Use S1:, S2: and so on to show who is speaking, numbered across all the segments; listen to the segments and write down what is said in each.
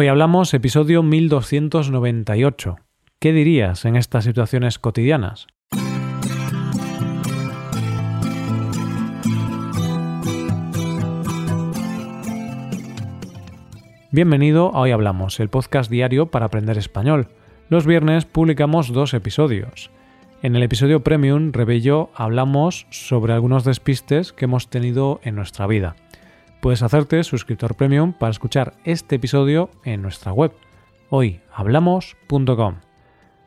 S1: Hoy hablamos episodio 1298. ¿Qué dirías en estas situaciones cotidianas? Bienvenido a Hoy Hablamos, el podcast diario para aprender español. Los viernes publicamos dos episodios. En el episodio Premium, Rebe y yo hablamos sobre algunos despistes que hemos tenido en nuestra vida. Puedes hacerte suscriptor Premium para escuchar este episodio en nuestra web, hoyhablamos.com.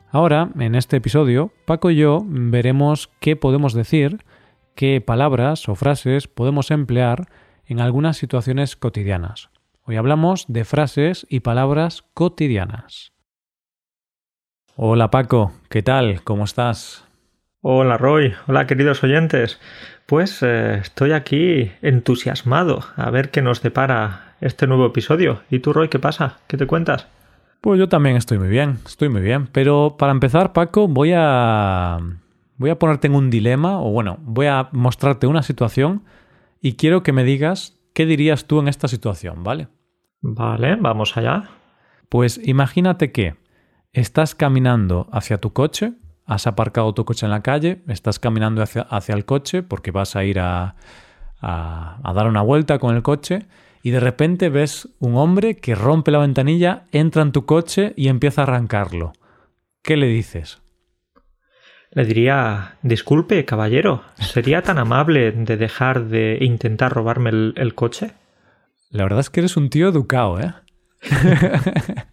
S1: Ahora, en este episodio, Paco y yo veremos qué podemos decir, qué palabras o frases podemos emplear en algunas situaciones cotidianas. Hoy hablamos de frases y palabras cotidianas. Hola Paco, ¿qué tal? ¿Cómo estás?
S2: Hola Roy, hola queridos oyentes. Pues eh, estoy aquí entusiasmado a ver qué nos depara este nuevo episodio. ¿Y tú Roy, qué pasa? ¿Qué te cuentas?
S1: Pues yo también estoy muy bien, estoy muy bien. Pero para empezar, Paco, voy a. voy a ponerte en un dilema, o bueno, voy a mostrarte una situación y quiero que me digas ¿Qué dirías tú en esta situación, vale?
S2: Vale, vamos allá.
S1: Pues imagínate que estás caminando hacia tu coche, has aparcado tu coche en la calle, estás caminando hacia, el coche porque vas a ir a, a dar una vuelta con el coche y de repente ves un hombre que rompe la ventanilla, entra en tu coche y empieza a arrancarlo. ¿Qué le dices?
S2: Le diría, disculpe, caballero, ¿sería tan amable de dejar de intentar robarme el, coche?
S1: La verdad es que eres un tío educado, ¿eh?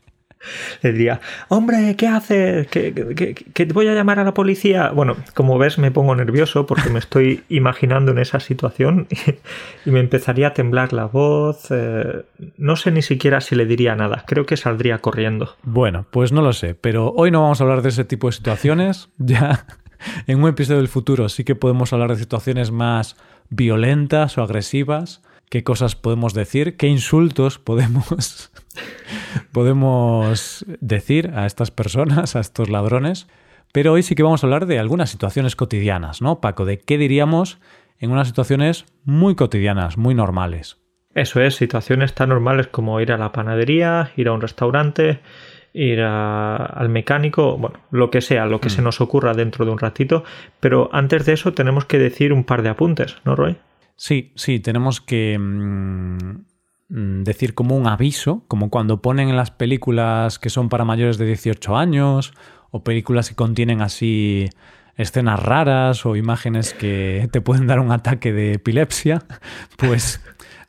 S2: Le diría, hombre, ¿qué haces? ¿Que, voy a llamar a la policía? Bueno, como ves, me pongo nervioso porque me estoy imaginando en esa situación y, me empezaría a temblar la voz. Eh, no sé ni siquiera si le diría nada. Creo que saldría corriendo.
S1: Bueno, pues no lo sé, pero hoy no vamos a hablar de ese tipo de situaciones. Ya en un episodio del futuro sí que podemos hablar de situaciones más violentas o agresivas. ¿Qué cosas podemos decir? ¿Qué insultos podemos, podemos decir a estas personas, a estos ladrones? Pero hoy sí que vamos a hablar de algunas situaciones cotidianas, ¿no, Paco? De qué diríamos en unas situaciones muy cotidianas, muy normales.
S2: Eso es, situaciones tan normales como ir a la panadería, ir a un restaurante, ir al mecánico, bueno, lo que sea, lo que se mm. nos ocurra dentro de un ratito. Pero antes de eso tenemos que decir un par de apuntes, ¿no, Roy?
S1: Sí, sí, tenemos que mm, mm, decir como un aviso, como cuando ponen en las películas que son para mayores de 18 años o películas que contienen así escenas raras o imágenes que te pueden dar un ataque de epilepsia, pues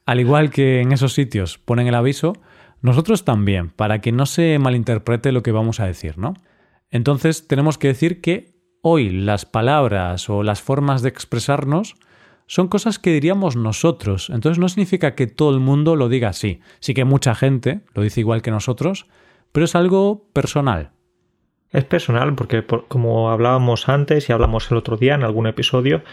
S1: al igual que en esos sitios ponen el aviso, nosotros también, para que no se malinterprete lo que vamos a decir, ¿no? Entonces tenemos que decir que hoy las palabras o las formas de expresarnos son cosas que diríamos nosotros. Entonces no significa que todo el mundo lo diga así. Sí que mucha gente lo dice igual que nosotros, pero es algo personal.
S2: Es personal porque, como hablábamos antes y hablamos el otro día en algún episodio,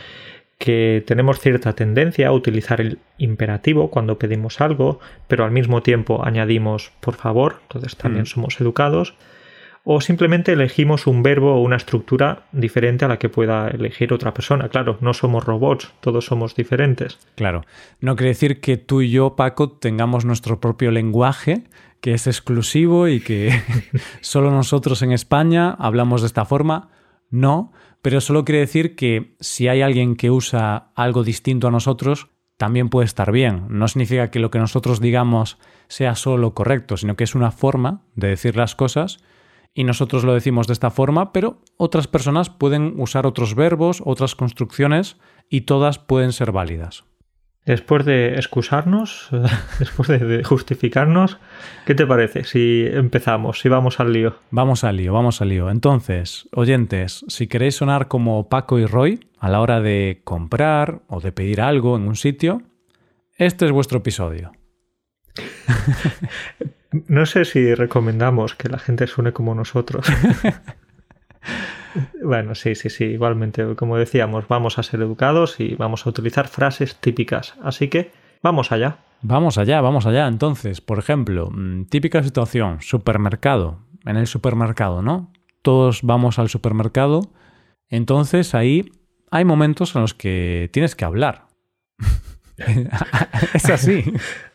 S2: que tenemos cierta tendencia a utilizar el imperativo cuando pedimos algo, pero al mismo tiempo añadimos por favor, entonces también mm. somos educados, o simplemente elegimos un verbo o una estructura diferente a la que pueda elegir otra persona. Claro, no somos robots, todos somos diferentes.
S1: Claro, no quiere decir que tú y yo, Paco, tengamos nuestro propio lenguaje, que es exclusivo y que solo nosotros en España hablamos de esta forma. No, pero solo quiere decir que si hay alguien que usa algo distinto a nosotros, también puede estar bien. No significa que lo que nosotros digamos sea solo correcto, sino que es una forma de decir las cosas y nosotros lo decimos de esta forma, pero otras personas pueden usar otros verbos, otras construcciones y todas pueden ser válidas.
S2: Después de excusarnos, después de justificarnos, ¿qué te parece si empezamos, si vamos al lío?
S1: Vamos al lío, vamos al lío. Entonces, oyentes, si queréis sonar como Paco y Roy a la hora de comprar o de pedir algo en un sitio, este es vuestro episodio.
S2: no sé si recomendamos que la gente suene como nosotros. Bueno, sí, sí, sí, igualmente, como decíamos, vamos a ser educados y vamos a utilizar frases típicas. Así que, vamos allá.
S1: Vamos allá, vamos allá. Entonces, por ejemplo, mm, típica situación, supermercado. En el supermercado, ¿no? Todos vamos al supermercado. Entonces ahí hay momentos en los que tienes que hablar. es así.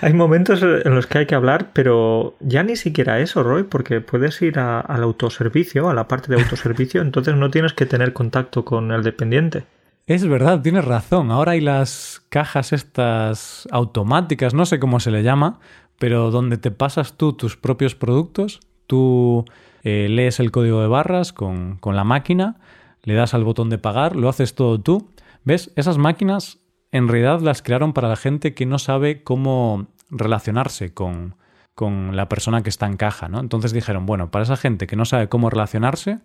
S2: Hay momentos en los que hay que hablar, pero ya ni siquiera eso, Roy, porque puedes ir al autoservicio, a la parte de autoservicio, entonces no tienes que tener contacto con el dependiente.
S1: Es verdad, tienes razón. Ahora hay las cajas estas automáticas, no sé cómo se le llama, pero donde te pasas tú tus propios productos, tú eh, lees el código de barras con, con la máquina, le das al botón de pagar, lo haces todo tú. ¿Ves? Esas máquinas en realidad las crearon para la gente que no sabe cómo relacionarse con, con la persona que está en caja, ¿no? Entonces dijeron, bueno, para esa gente que no sabe cómo relacionarse,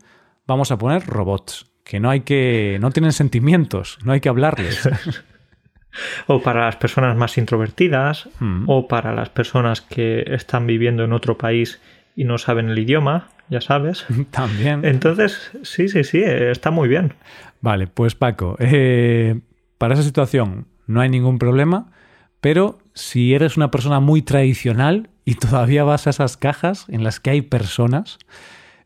S1: vamos a poner robots, que no hay que, no tienen sentimientos, no hay que hablarles.
S2: o para las personas más introvertidas, mm. o para las personas que están viviendo en otro país y no saben el idioma, ya sabes.
S1: También.
S2: Entonces, sí, sí, sí, está muy bien.
S1: Vale, pues Paco, eh, para esa situación no hay ningún problema, pero si eres una persona muy tradicional y todavía vas a esas cajas en las que hay personas,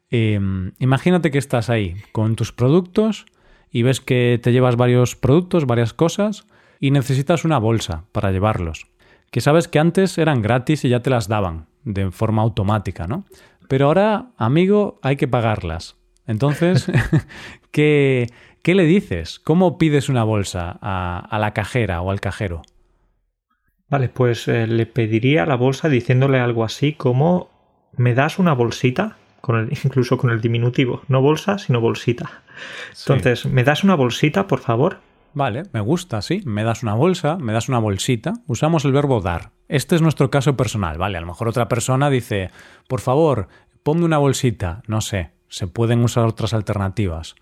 S1: em, imagínate que estás ahí con tus productos y ves que te llevas varios productos, varias cosas, y necesitas una bolsa para llevarlos. Que sabes que antes eran gratis y ya te las daban de forma automática, ¿no? Pero ahora, amigo, hay que pagarlas. Entonces, ¿qué, ¿Qué le dices? ¿Cómo pides una bolsa a, la cajera o al cajero?
S2: Vale, pues eh, le pediría la bolsa diciéndole algo así como ¿me das una bolsita? Con el, incluso con el diminutivo, no bolsa, sino bolsita. Entonces, ¿me das una bolsita, por favor?
S1: Vale, me gusta, sí. Me das una bolsa, me das una bolsita. Usamos el verbo dar. Este es nuestro caso personal, ¿vale? A lo mejor otra persona dice, por favor, ponme una bolsita. No sé, se pueden usar otras alternativas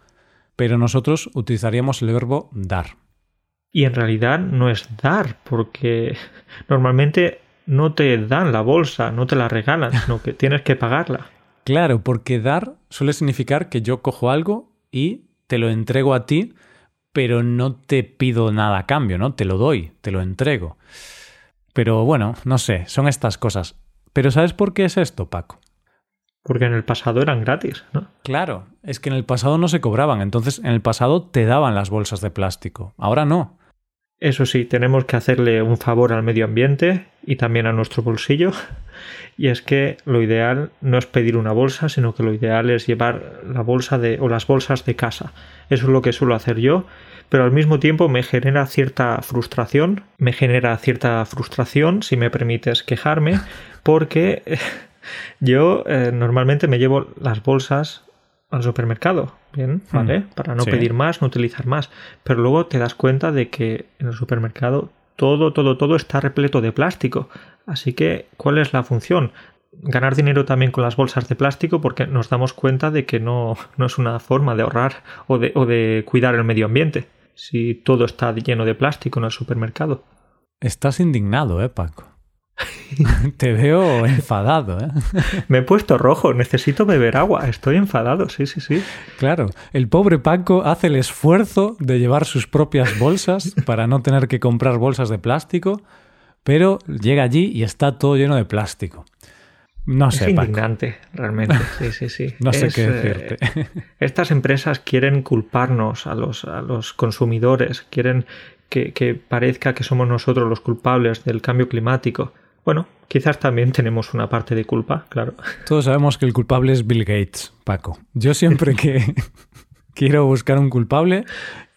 S1: pero nosotros utilizaríamos el verbo dar.
S2: Y en realidad no es dar, porque normalmente no te dan la bolsa, no te la regalan, sino que tienes que pagarla.
S1: Claro, porque dar suele significar que yo cojo algo y te lo entrego a ti, pero no te pido nada a cambio, ¿no? Te lo doy, te lo entrego. Pero bueno, no sé, son estas cosas. Pero ¿sabes por qué es esto, Paco?
S2: Porque en el pasado eran gratis, ¿no?
S1: Claro, es que en el pasado no se cobraban, entonces en el pasado te daban las bolsas de plástico, ahora no.
S2: Eso sí, tenemos que hacerle un favor al medio ambiente y también a nuestro bolsillo. Y es que lo ideal no es pedir una bolsa, sino que lo ideal es llevar la bolsa de o las bolsas de casa. Eso es lo que suelo hacer yo, pero al mismo tiempo me genera cierta frustración, me genera cierta frustración, si me permites quejarme, porque yo eh, normalmente me llevo las bolsas al supermercado, bien, mm, ¿vale? Para no pedir más, no utilizar más. Pero luego te das cuenta de que en el supermercado todo, todo, todo está repleto de plástico. Así que, ¿cuál es la función? Ganar dinero también con las bolsas de plástico porque nos damos cuenta de que no, no es una forma de ahorrar o de, o de cuidar el medio ambiente. Si todo está lleno de plástico en el supermercado.
S1: Estás indignado, ¿eh, Paco? Te veo enfadado, ¿eh?
S2: Me he puesto rojo, necesito beber agua, estoy enfadado, sí, sí, sí.
S1: Claro, el pobre Paco hace el esfuerzo de llevar sus propias bolsas para no tener que comprar bolsas de plástico, pero llega allí y está todo lleno de plástico. No sé,
S2: es indignante, realmente. Sí, sí, sí.
S1: no sé qué decirte. Eh,
S2: estas empresas quieren culparnos a los, a los consumidores, quieren que, que, parezca que somos nosotros los culpables del cambio climático. Bueno, quizás también tenemos una parte de culpa, claro.
S1: Todos sabemos que el culpable es Bill Gates, Paco. Yo siempre que quiero buscar un culpable,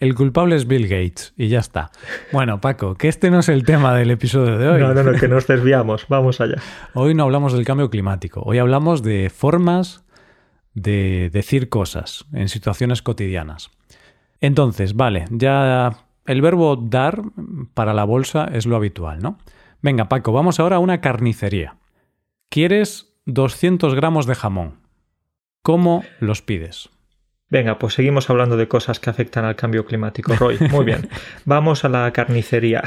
S1: el culpable es Bill Gates y ya está. Bueno, Paco, que este no es el tema del episodio de hoy.
S2: No, no, no, que nos desviamos. Vamos allá.
S1: Hoy no hablamos del cambio climático. Hoy hablamos de formas de decir cosas en situaciones cotidianas. Entonces, vale, ya el verbo dar para la bolsa es lo habitual, ¿no? Venga, Paco, vamos ahora a una carnicería. ¿Quieres 200 gramos de jamón? ¿Cómo los pides?
S2: Venga, pues seguimos hablando de cosas que afectan al cambio climático, Roy. Muy bien. Vamos a la carnicería.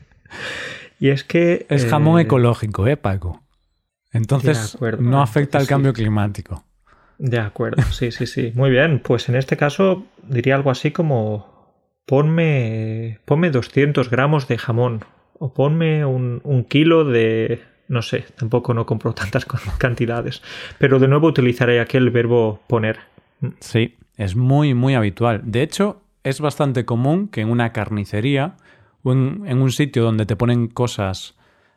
S2: y es que...
S1: Es jamón eh, ecológico, ¿eh, Paco? Entonces no afecta al cambio climático.
S2: De acuerdo, sí, sí, sí. Muy bien, pues en este caso diría algo así como ponme, ponme 200 gramos de jamón o ponme un, kilo de... No sé, tampoco no compro tantas cantidades. Pero de nuevo utilizaré aquel verbo poner.
S1: Sí, es muy, muy habitual. De hecho, es bastante común que en una carnicería o en, un sitio donde te ponen cosas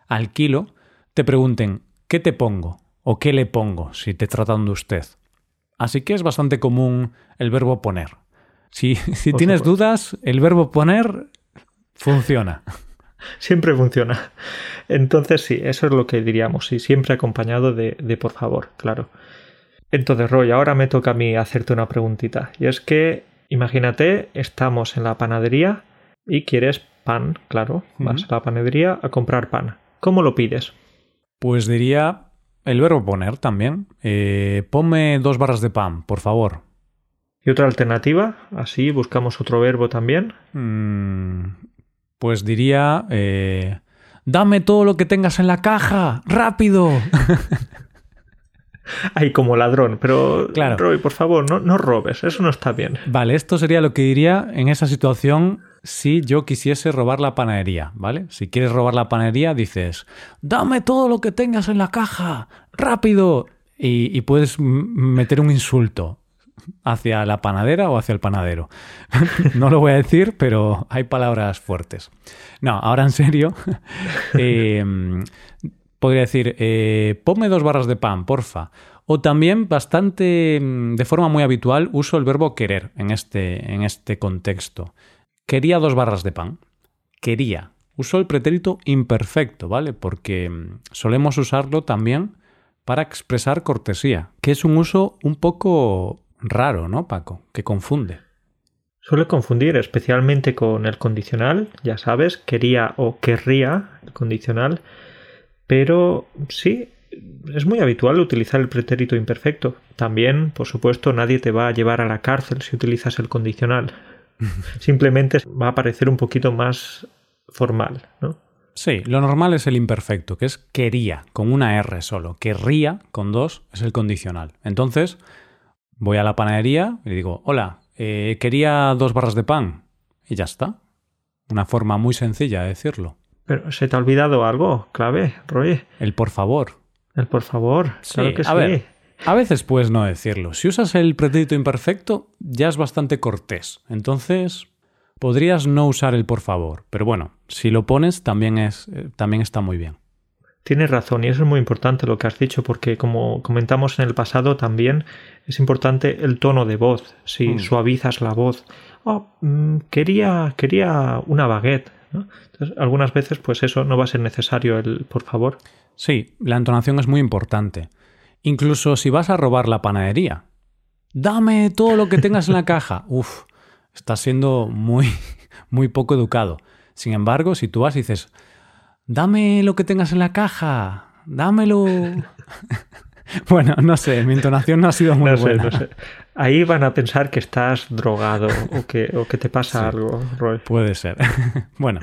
S1: al kilo, te pregunten ¿qué te pongo? o ¿qué le pongo? si te tratan de usted. Así que es bastante común el verbo poner. Si, si tienes dudas, el verbo poner funciona.
S2: Siempre funciona. Entonces sí, eso es lo que diríamos, sí, siempre acompañado de, de por favor, claro. Entonces, Roy, ahora me toca a mí hacerte una preguntita. Y es que, imagínate, estamos en la panadería y quieres pan, claro. Vas a la panadería a comprar pan. ¿Cómo lo pides?
S1: Pues diría el verbo poner también. Eh, ponme dos barras de pan, por favor.
S2: ¿Y otra alternativa? Así buscamos otro verbo también.
S1: Mm, pues diría... Eh, Dame todo lo que tengas en la caja, rápido.
S2: Ay, como ladrón, pero claro. Roy, por favor, no, no robes, eso no está bien.
S1: Vale, esto sería lo que diría en esa situación si yo quisiese robar la panadería, ¿vale? Si quieres robar la panadería, dices, dame todo lo que tengas en la caja, rápido. Y, puedes meter un insulto hacia la panadera o hacia el panadero. no lo voy a decir, pero hay palabras fuertes. No, ahora en serio, em, podría decir, eh, ponme dos barras de pan, porfa. O también bastante, mm, de forma muy habitual, uso el verbo querer en este, en este contexto. Quería dos barras de pan. Quería. Uso el pretérito imperfecto, ¿vale? Porque mm, solemos usarlo también para expresar cortesía, que es un uso un poco raro, ¿no, Paco? Que confunde.
S2: Suele confundir especialmente con el condicional, ya sabes, quería o querría el condicional, pero sí, es muy habitual utilizar el pretérito imperfecto. También, por supuesto, nadie te va a llevar a la cárcel si utilizas el condicional. Simplemente va a parecer un poquito más formal, ¿no?
S1: Sí, lo normal es el imperfecto, que es quería, con una R solo. Querría, con dos, es el condicional. Entonces, voy a la panadería y digo, hola, eh, quería dos barras de pan. Y ya está. Una forma muy sencilla de decirlo.
S2: Pero se te ha olvidado algo clave, Roy.
S1: El por favor.
S2: El por favor. claro que
S1: a Ver, a veces puedes no decirlo. Si usas el pretérito imperfecto, ya es bastante cortés. Entonces, podrías no usar el por favor. Pero bueno, si lo pones, también, es, eh, también está muy bien.
S2: Tienes razón y eso es muy importante lo que has dicho porque como comentamos en el pasado también es importante el tono de voz, si mm. suavizas la voz. Oh, mm, quería, quería una baguette. Entonces, algunas veces pues eso no va a ser necesario el por favor.
S1: Sí, la entonación es muy importante. Incluso si vas a robar la panadería. Dame todo lo que tengas en la caja. Uf, estás siendo muy, muy poco educado. Sin embargo, si tú vas y dices, dame lo que tengas en la caja, dámelo. bueno, no sé, mi entonación no ha sido muy buena.
S2: Ahí van a pensar que estás drogado o que, o que te pasa algo, Roy.
S1: Puede ser. bueno,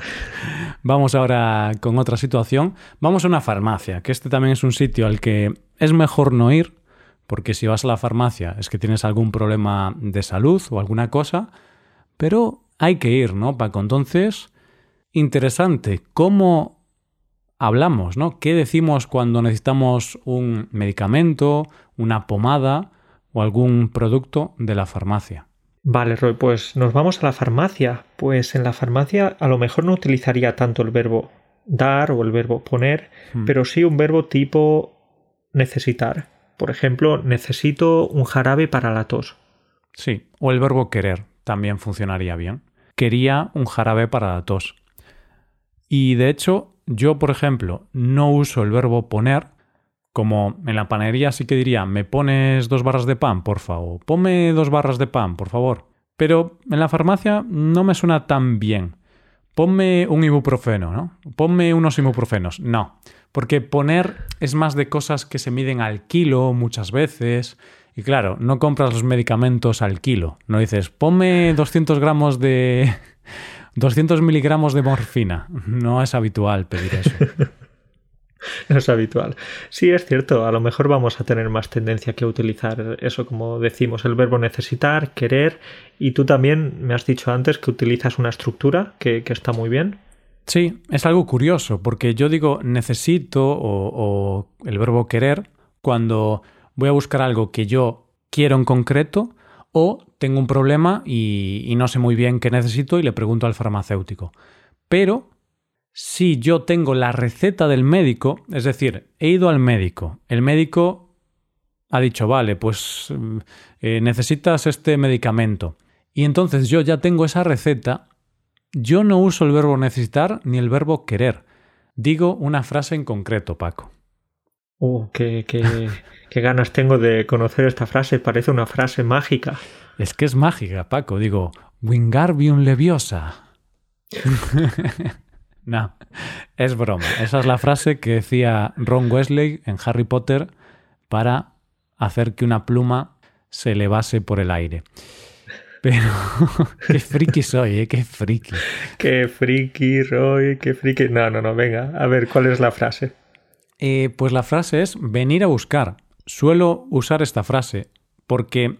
S1: vamos ahora con otra situación. Vamos a una farmacia, que este también es un sitio al que es mejor no ir, porque si vas a la farmacia es que tienes algún problema de salud o alguna cosa, pero hay que ir, ¿no, Paco? Entonces, interesante, ¿cómo hablamos, ¿no? ¿Qué decimos cuando necesitamos un medicamento, una pomada o algún producto de la farmacia?
S2: Vale, Roy, pues nos vamos a la farmacia. Pues en la farmacia a lo mejor no utilizaría tanto el verbo dar o el verbo poner, hmm. pero sí un verbo tipo necesitar. Por ejemplo, necesito un jarabe para la tos.
S1: Sí, o el verbo querer también funcionaría bien. Quería un jarabe para la tos. Y de hecho, yo, por ejemplo, no uso el verbo poner, como en la panadería sí que diría, me pones dos barras de pan, por favor, ponme dos barras de pan, por favor. Pero en la farmacia no me suena tan bien. Ponme un ibuprofeno, ¿no? Ponme unos ibuprofenos. No, porque poner es más de cosas que se miden al kilo muchas veces. Y claro, no compras los medicamentos al kilo. No dices, ponme 200 gramos de... 200 miligramos de morfina. No es habitual pedir eso.
S2: no es habitual. Sí, es cierto, a lo mejor vamos a tener más tendencia que utilizar eso, como decimos, el verbo necesitar, querer, y tú también me has dicho antes que utilizas una estructura que, que está muy bien.
S1: Sí, es algo curioso, porque yo digo necesito o, el verbo querer cuando voy a buscar algo que yo quiero en concreto o tengo un problema y, no sé muy bien qué necesito y le pregunto al farmacéutico. Pero si yo tengo la receta del médico, es decir, he ido al médico, el médico ha dicho, vale, pues eh, necesitas este medicamento, y entonces yo ya tengo esa receta, yo no uso el verbo necesitar ni el verbo querer. Digo una frase en concreto, Paco.
S2: Qué, qué, ganas tengo de conocer esta frase. Parece una frase mágica.
S1: Es que es mágica, Paco. Digo, Wingardium Leviosa. no, es broma. Esa es la frase que decía Ron Wesley en Harry Potter para hacer que una pluma se elevase por el aire. Pero qué friki soy, ¿eh? Qué friki.
S2: Qué friki, Roy, qué friki. No, no, no, venga, a ver, ¿cuál es la frase?
S1: Eh, pues la frase es venir a buscar. Suelo usar esta frase porque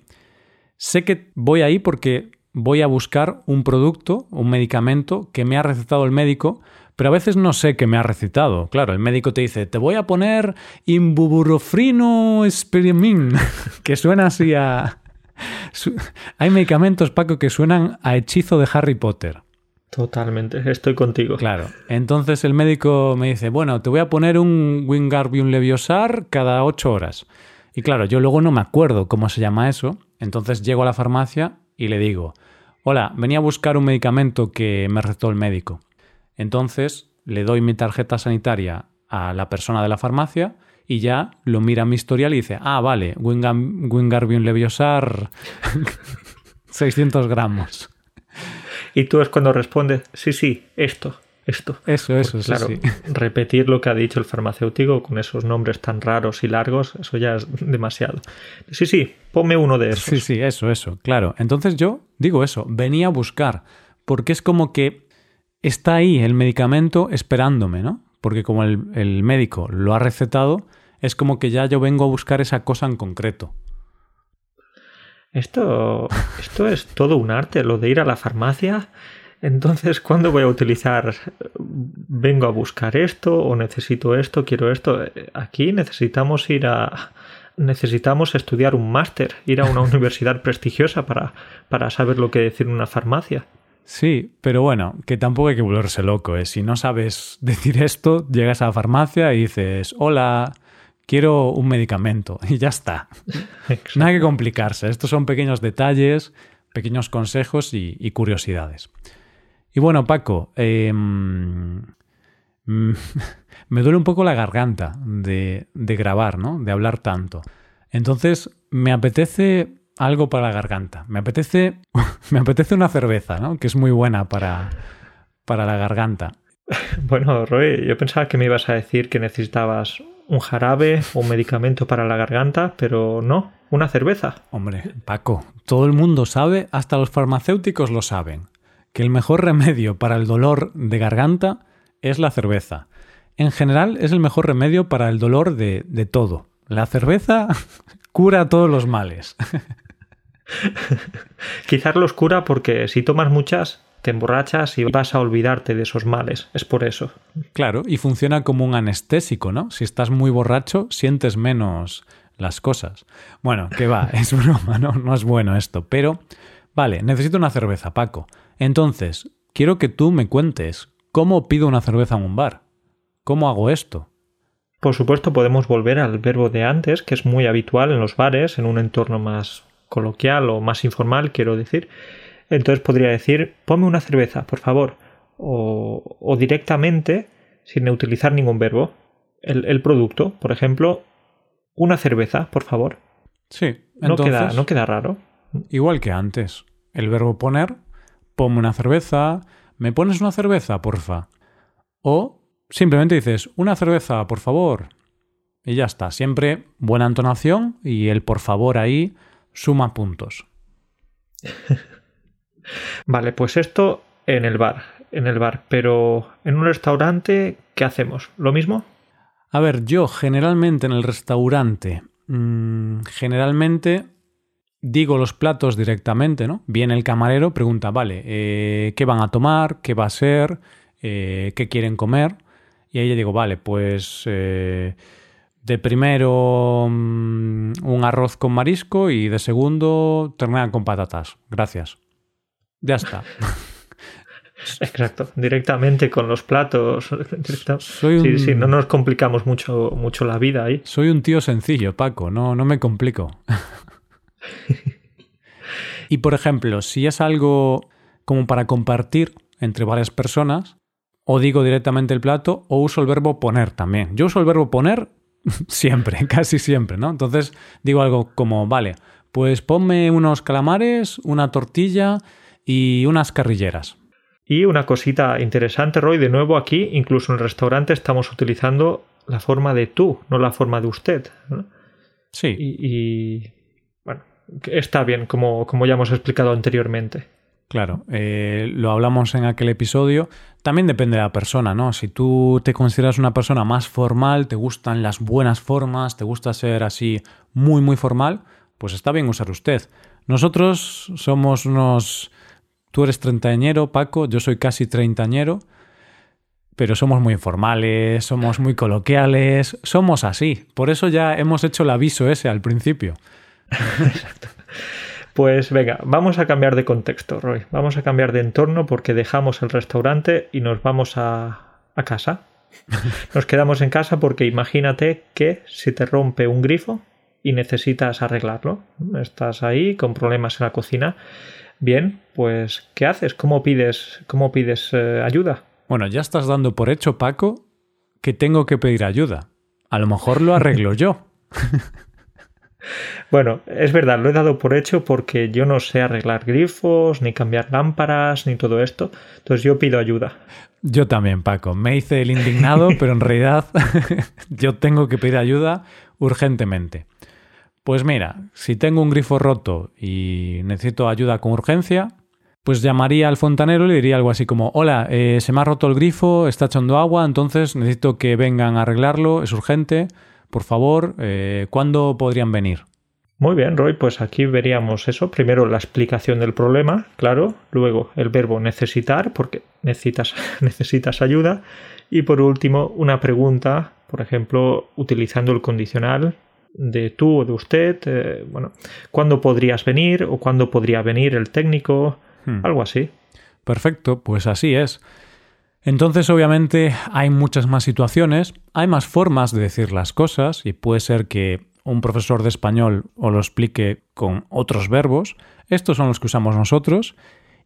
S1: sé que voy ahí porque voy a buscar un producto, un medicamento que me ha recetado el médico, pero a veces no sé qué me ha recetado. Claro, el médico te dice, te voy a poner imbuburofrino esperimin, que suena así a, hay medicamentos, Paco, que suenan a hechizo de Harry Potter.
S2: Totalmente, estoy contigo.
S1: Claro. Entonces el médico me dice, bueno, te voy a poner un Wingardium Leviosa cada ocho horas. Y claro, yo luego no me acuerdo cómo se llama eso. Entonces llego a la farmacia y le digo, hola, venía a buscar un medicamento que me recetó el médico. Entonces le doy mi tarjeta sanitaria a la persona de la farmacia y ya lo mira mi historial y dice, ah, vale, Wingardium Leviosa 600 gramos.
S2: Y tú es cuando respondes, sí, sí, esto, esto.
S1: Eso, eso, pues,
S2: claro, repetir lo que ha dicho el farmacéutico con esos nombres tan raros y largos, eso ya es demasiado. Sí, sí, ponme uno de esos.
S1: Sí, sí, eso, eso, claro. Entonces yo digo eso, venía a buscar, porque es como que está ahí el medicamento esperándome, ¿no? Porque como el, el médico lo ha recetado, es como que ya yo vengo a buscar esa cosa en concreto.
S2: Esto, esto es todo un arte, lo de ir a la farmacia. Entonces, ¿cuándo voy a utilizar? ¿Vengo a buscar esto o necesito esto? ¿Quiero esto? Aquí necesitamos ir a. Necesitamos estudiar un máster, ir a una universidad prestigiosa para, para saber lo que decir una farmacia.
S1: Sí, pero bueno, que tampoco hay que volverse loco. ¿eh? Si no sabes decir esto, llegas a la farmacia y dices, hola, quiero un medicamento y ya está. No hay que complicarse. Estos son pequeños detalles, pequeños consejos y, curiosidades. Y bueno, Paco, em, me duele un poco la garganta de, de grabar, ¿no? De hablar tanto. Entonces, me apetece algo para la garganta. Me apetece, me apetece una cerveza, ¿no? Que es muy buena para, para la garganta.
S2: Bueno, Roy, yo pensaba que me ibas a decir que necesitabas un jarabe o un medicamento para la garganta, pero no, una cerveza.
S1: Hombre, Paco, todo el mundo sabe, hasta los farmacéuticos lo saben, que el mejor remedio para el dolor de garganta es la cerveza. En general es el mejor remedio para el dolor de, de todo. La cerveza cura todos los males.
S2: Quizás los cura porque si tomas muchas te emborrachas y vas a olvidarte de esos males. Es por eso.
S1: Claro, y funciona como un anestésico, ¿no? Si estás muy borracho, sientes menos las cosas. Bueno, que va, es broma, ¿no? No es bueno esto, pero... Vale, necesito una cerveza, Paco. Entonces, quiero que tú me cuentes cómo pido una cerveza en un bar. ¿Cómo hago esto?
S2: Por supuesto, podemos volver al verbo de antes, que es muy habitual en los bares, en un entorno más coloquial o más informal, quiero decir. Entonces podría decir, ponme una cerveza, por favor. O, directamente, sin utilizar ningún verbo, el, producto, por ejemplo, una cerveza, por favor.
S1: Sí,
S2: no, queda, no queda raro.
S1: Igual que antes. El verbo poner, ponme una cerveza, ¿me pones una cerveza, porfa? O simplemente dices, una cerveza, por favor. Y ya está. Siempre buena entonación y el por favor ahí suma puntos.
S2: Vale, pues esto en el bar, en el bar, pero en un restaurante, ¿qué hacemos? ¿Lo mismo?
S1: A ver, yo generalmente en el restaurante, mmm, generalmente digo los platos directamente, ¿no? Viene el camarero, pregunta, vale, eh, ¿qué van a tomar? ¿Qué va a ser? Eh, ¿Qué quieren comer? Y ahí le digo, vale, pues eh, de primero mm, un arroz con marisco y de segundo ternera con patatas. Gracias. Ya está.
S2: Exacto, directamente con los platos. Sí, sí, no nos complicamos mucho, mucho la vida ahí.
S1: Soy un tío sencillo, Paco, no, no me complico. y por ejemplo, si es algo como para compartir entre varias personas, o digo directamente el plato, o uso el verbo poner también. Yo uso el verbo poner siempre, casi siempre, ¿no? Entonces digo algo como, vale, pues ponme unos calamares, una tortilla y unas carrilleras.
S2: Y una cosita interesante, Roy, de nuevo aquí, incluso en el restaurante estamos utilizando la forma de tú, no la forma de usted.
S1: Sí.
S2: Y, bueno, está bien, como, como ya hemos explicado anteriormente.
S1: Claro, eh, lo hablamos en aquel episodio. También depende de la persona, ¿no? Si tú te consideras una persona más formal, te gustan las buenas formas, te gusta ser así muy, muy formal, pues está bien usar usted. Nosotros somos unos Tú eres treintañero, Paco, yo soy casi treintañero, pero somos muy informales, somos muy coloquiales, somos así. Por eso ya hemos hecho el aviso ese al principio.
S2: Exacto. Pues venga, vamos a cambiar de contexto, Roy. Vamos a cambiar de entorno porque dejamos el restaurante y nos vamos a, a casa. Nos quedamos en casa porque imagínate que si te rompe un grifo y necesitas arreglarlo, estás ahí con problemas en la cocina Bien, pues ¿qué haces? ¿Cómo pides, cómo pides eh, ayuda?
S1: Bueno, ya estás dando por hecho, Paco, que tengo que pedir ayuda. A lo mejor lo arreglo yo.
S2: Bueno, es verdad, lo he dado por hecho porque yo no sé arreglar grifos, ni cambiar lámparas, ni todo esto. Entonces yo pido ayuda.
S1: Yo también, Paco. Me hice el indignado, pero en realidad yo tengo que pedir ayuda urgentemente. Pues mira, si tengo un grifo roto y necesito ayuda con urgencia, pues llamaría al fontanero y le diría algo así como, hola, eh, se me ha roto el grifo, está echando agua, entonces necesito que vengan a arreglarlo, es urgente, por favor, eh, ¿cuándo podrían venir?
S2: Muy bien, Roy, pues aquí veríamos eso. Primero la explicación del problema, claro, luego el verbo necesitar, porque necesitas, necesitas ayuda, y por último una pregunta, por ejemplo, utilizando el condicional de tú o de usted, eh, bueno, cuándo podrías venir o cuándo podría venir el técnico, hmm. algo así.
S1: Perfecto, pues así es. Entonces, obviamente, hay muchas más situaciones, hay más formas de decir las cosas y puede ser que un profesor de español os lo explique con otros verbos. Estos son los que usamos nosotros.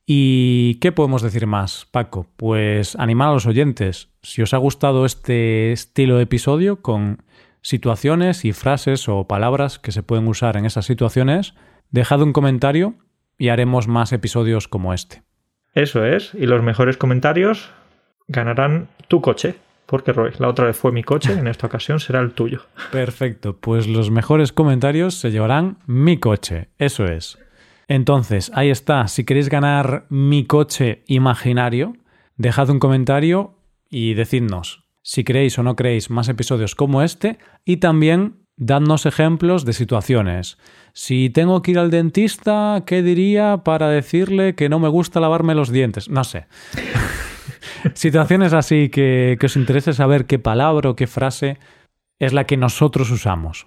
S1: ¿Y qué podemos decir más, Paco? Pues animar a los oyentes. Si os ha gustado este estilo de episodio con situaciones y frases o palabras que se pueden usar en esas situaciones, dejad un comentario y haremos más episodios como este.
S2: Eso es, y los mejores comentarios ganarán tu coche, porque Roy, la otra vez fue mi coche, en esta ocasión será el tuyo.
S1: Perfecto, pues los mejores comentarios se llevarán mi coche, eso es. Entonces, ahí está, si queréis ganar mi coche imaginario, dejad un comentario y decidnos si queréis o no queréis más episodios como este y también dadnos ejemplos de situaciones. Si tengo que ir al dentista, ¿qué diría para decirle que no me gusta lavarme los dientes? No sé. situaciones así que, que os interese saber qué palabra o qué frase es la que nosotros usamos.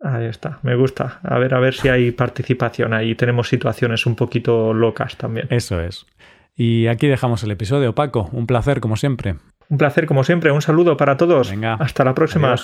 S2: Ahí está, me gusta. A ver, a ver si hay participación ahí. Tenemos situaciones un poquito locas también.
S1: Eso es. Y aquí dejamos el episodio, Paco. Un placer, como siempre.
S2: Un placer como siempre. Un saludo para todos. Venga. Hasta la próxima.